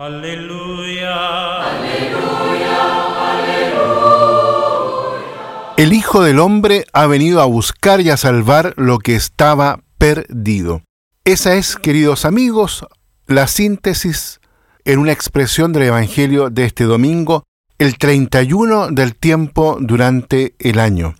Aleluya. El Hijo del Hombre ha venido a buscar y a salvar lo que estaba perdido. Esa es, queridos amigos, la síntesis en una expresión del Evangelio de este domingo, el 31 del tiempo durante el año.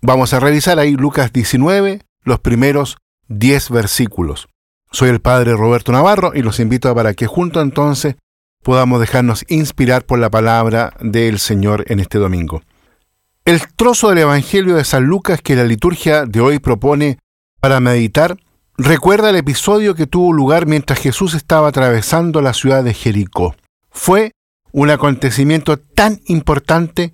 Vamos a revisar ahí Lucas 19, los primeros 10 versículos. Soy el Padre Roberto Navarro y los invito para que juntos entonces podamos dejarnos inspirar por la palabra del Señor en este domingo. El trozo del Evangelio de San Lucas que la liturgia de hoy propone para meditar recuerda el episodio que tuvo lugar mientras Jesús estaba atravesando la ciudad de Jericó. Fue un acontecimiento tan importante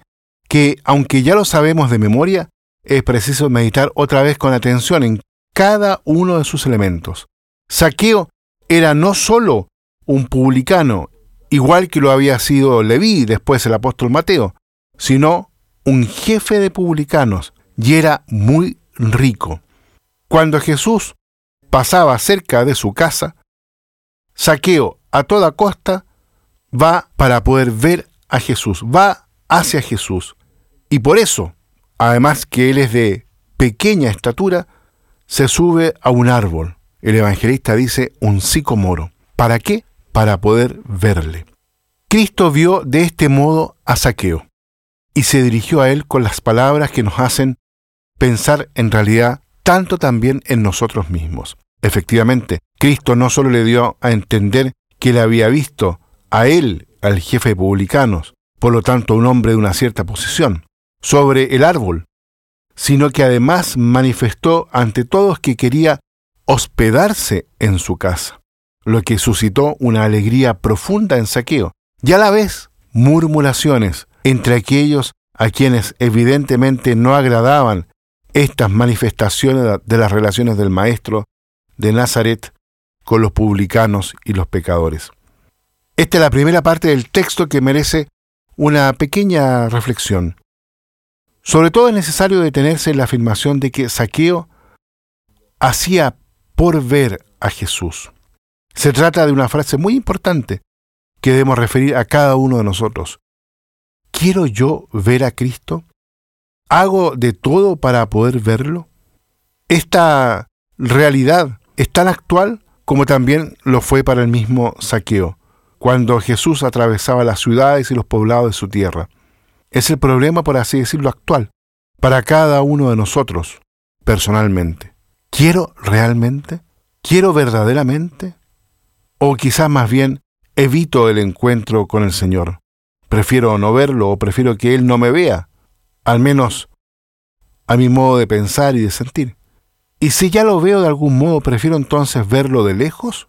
que, aunque ya lo sabemos de memoria, es preciso meditar otra vez con atención en cada uno de sus elementos. Saqueo era no solo un publicano, igual que lo había sido Leví, después el apóstol Mateo, sino un jefe de publicanos y era muy rico. Cuando Jesús pasaba cerca de su casa, Saqueo a toda costa va para poder ver a Jesús, va hacia Jesús. Y por eso, además que él es de pequeña estatura, se sube a un árbol. El evangelista dice un sicomoro. ¿Para qué? Para poder verle. Cristo vio de este modo a Saqueo y se dirigió a él con las palabras que nos hacen pensar en realidad tanto también en nosotros mismos. Efectivamente, Cristo no solo le dio a entender que le había visto a él, al jefe de publicanos, por lo tanto un hombre de una cierta posición, sobre el árbol, sino que además manifestó ante todos que quería hospedarse en su casa, lo que suscitó una alegría profunda en saqueo, y a la vez murmuraciones entre aquellos a quienes evidentemente no agradaban estas manifestaciones de las relaciones del Maestro de Nazaret con los publicanos y los pecadores. Esta es la primera parte del texto que merece una pequeña reflexión. Sobre todo es necesario detenerse en la afirmación de que Saqueo hacía por ver a Jesús. Se trata de una frase muy importante que debemos referir a cada uno de nosotros. ¿Quiero yo ver a Cristo? ¿Hago de todo para poder verlo? Esta realidad es tan actual como también lo fue para el mismo Saqueo, cuando Jesús atravesaba las ciudades y los poblados de su tierra. Es el problema, por así decirlo, actual, para cada uno de nosotros, personalmente. ¿Quiero realmente? ¿Quiero verdaderamente? O quizás más bien evito el encuentro con el Señor. Prefiero no verlo o prefiero que Él no me vea, al menos a mi modo de pensar y de sentir. Y si ya lo veo de algún modo, prefiero entonces verlo de lejos,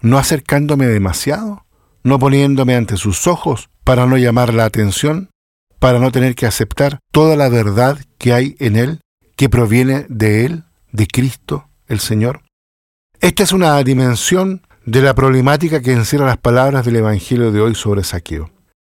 no acercándome demasiado, no poniéndome ante sus ojos para no llamar la atención, para no tener que aceptar toda la verdad que hay en Él, que proviene de Él, de Cristo, el Señor. Esta es una dimensión de la problemática que encierra las palabras del Evangelio de hoy sobre saqueo.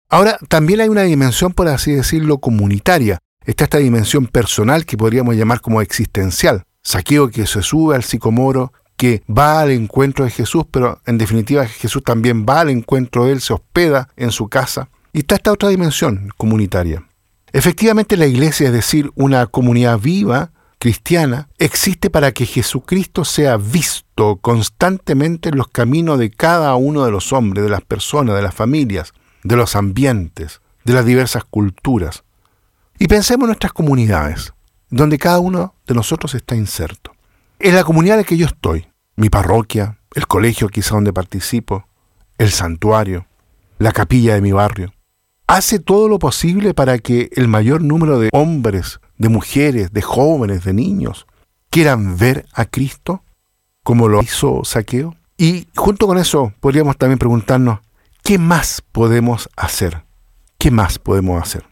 Ahora, también hay una dimensión, por así decirlo, comunitaria. Está esta dimensión personal que podríamos llamar como existencial. Saqueo que se sube al sicomoro, que va al encuentro de Jesús, pero en definitiva Jesús también va al encuentro de él, se hospeda en su casa. Y está esta otra dimensión comunitaria. Efectivamente la iglesia, es decir, una comunidad viva, cristiana, existe para que Jesucristo sea visto constantemente en los caminos de cada uno de los hombres, de las personas, de las familias, de los ambientes, de las diversas culturas. Y pensemos en nuestras comunidades, donde cada uno de nosotros está inserto. En la comunidad en la que yo estoy, mi parroquia, el colegio quizá donde participo, el santuario, la capilla de mi barrio, hace todo lo posible para que el mayor número de hombres, de mujeres, de jóvenes, de niños, quieran ver a Cristo como lo hizo Saqueo. Y junto con eso podríamos también preguntarnos, ¿qué más podemos hacer? ¿Qué más podemos hacer?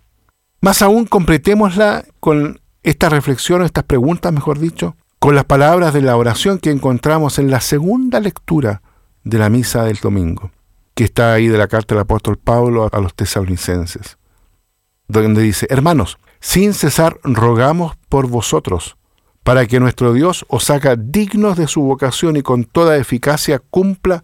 Más aún, completémosla con esta reflexión, estas preguntas, mejor dicho, con las palabras de la oración que encontramos en la segunda lectura de la misa del domingo, que está ahí de la carta del apóstol Pablo a los tesalonicenses, donde dice, hermanos, sin cesar rogamos por vosotros, para que nuestro Dios os haga dignos de su vocación y con toda eficacia cumpla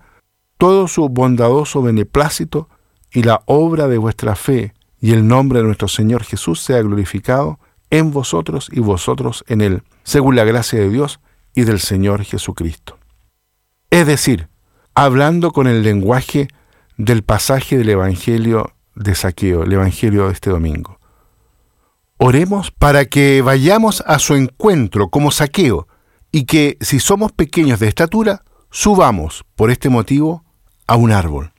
todo su bondadoso beneplácito y la obra de vuestra fe y el nombre de nuestro Señor Jesús sea glorificado en vosotros y vosotros en Él, según la gracia de Dios y del Señor Jesucristo. Es decir, hablando con el lenguaje del pasaje del Evangelio de Saqueo, el Evangelio de este domingo. Oremos para que vayamos a su encuentro como Saqueo y que si somos pequeños de estatura, subamos por este motivo a un árbol.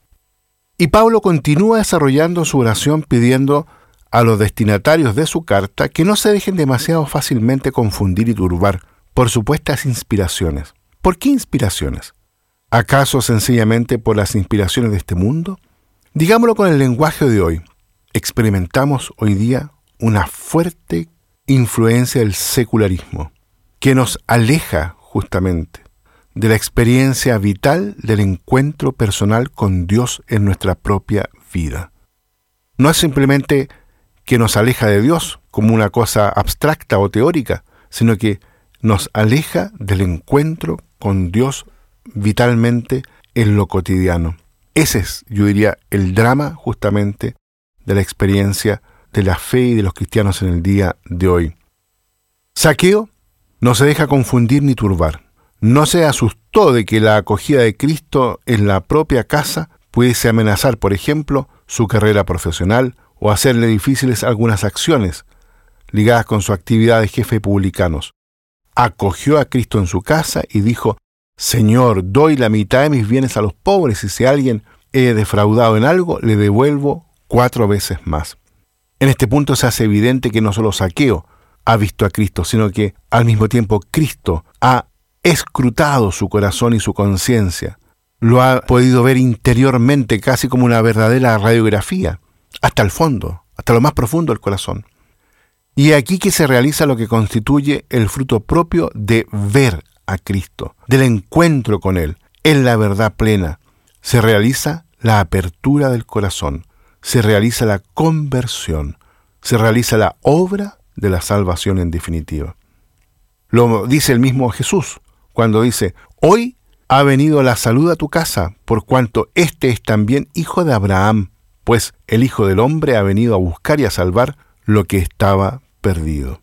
Y Pablo continúa desarrollando su oración pidiendo a los destinatarios de su carta que no se dejen demasiado fácilmente confundir y turbar por supuestas inspiraciones. ¿Por qué inspiraciones? ¿Acaso sencillamente por las inspiraciones de este mundo? Digámoslo con el lenguaje de hoy. Experimentamos hoy día una fuerte influencia del secularismo que nos aleja justamente de la experiencia vital del encuentro personal con Dios en nuestra propia vida. No es simplemente que nos aleja de Dios como una cosa abstracta o teórica, sino que nos aleja del encuentro con Dios vitalmente en lo cotidiano. Ese es, yo diría, el drama justamente de la experiencia de la fe y de los cristianos en el día de hoy. Saqueo no se deja confundir ni turbar. No se asustó de que la acogida de Cristo en la propia casa pudiese amenazar, por ejemplo, su carrera profesional o hacerle difíciles algunas acciones ligadas con su actividad de jefe de publicanos. Acogió a Cristo en su casa y dijo, Señor, doy la mitad de mis bienes a los pobres y si alguien he defraudado en algo, le devuelvo cuatro veces más. En este punto se hace evidente que no solo Saqueo ha visto a Cristo, sino que al mismo tiempo Cristo ha escrutado su corazón y su conciencia. Lo ha podido ver interiormente casi como una verdadera radiografía, hasta el fondo, hasta lo más profundo del corazón. Y aquí que se realiza lo que constituye el fruto propio de ver a Cristo, del encuentro con Él, en la verdad plena. Se realiza la apertura del corazón, se realiza la conversión, se realiza la obra de la salvación en definitiva. Lo dice el mismo Jesús cuando dice, hoy ha venido la salud a tu casa, por cuanto éste es también hijo de Abraham, pues el Hijo del Hombre ha venido a buscar y a salvar lo que estaba perdido.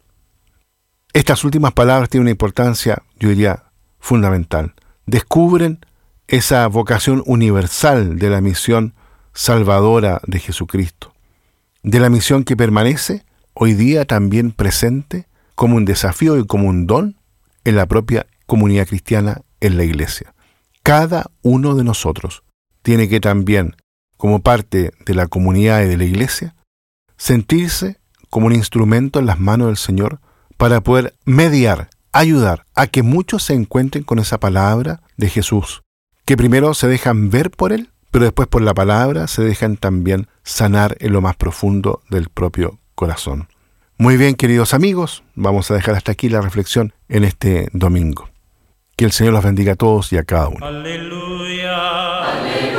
Estas últimas palabras tienen una importancia, yo diría, fundamental. Descubren esa vocación universal de la misión salvadora de Jesucristo, de la misión que permanece hoy día también presente como un desafío y como un don en la propia comunidad cristiana en la iglesia. Cada uno de nosotros tiene que también, como parte de la comunidad y de la iglesia, sentirse como un instrumento en las manos del Señor para poder mediar, ayudar a que muchos se encuentren con esa palabra de Jesús, que primero se dejan ver por Él, pero después por la palabra se dejan también sanar en lo más profundo del propio corazón. Muy bien, queridos amigos, vamos a dejar hasta aquí la reflexión en este domingo. Que el Señor los bendiga a todos y a cada uno. Aleluya. Aleluya.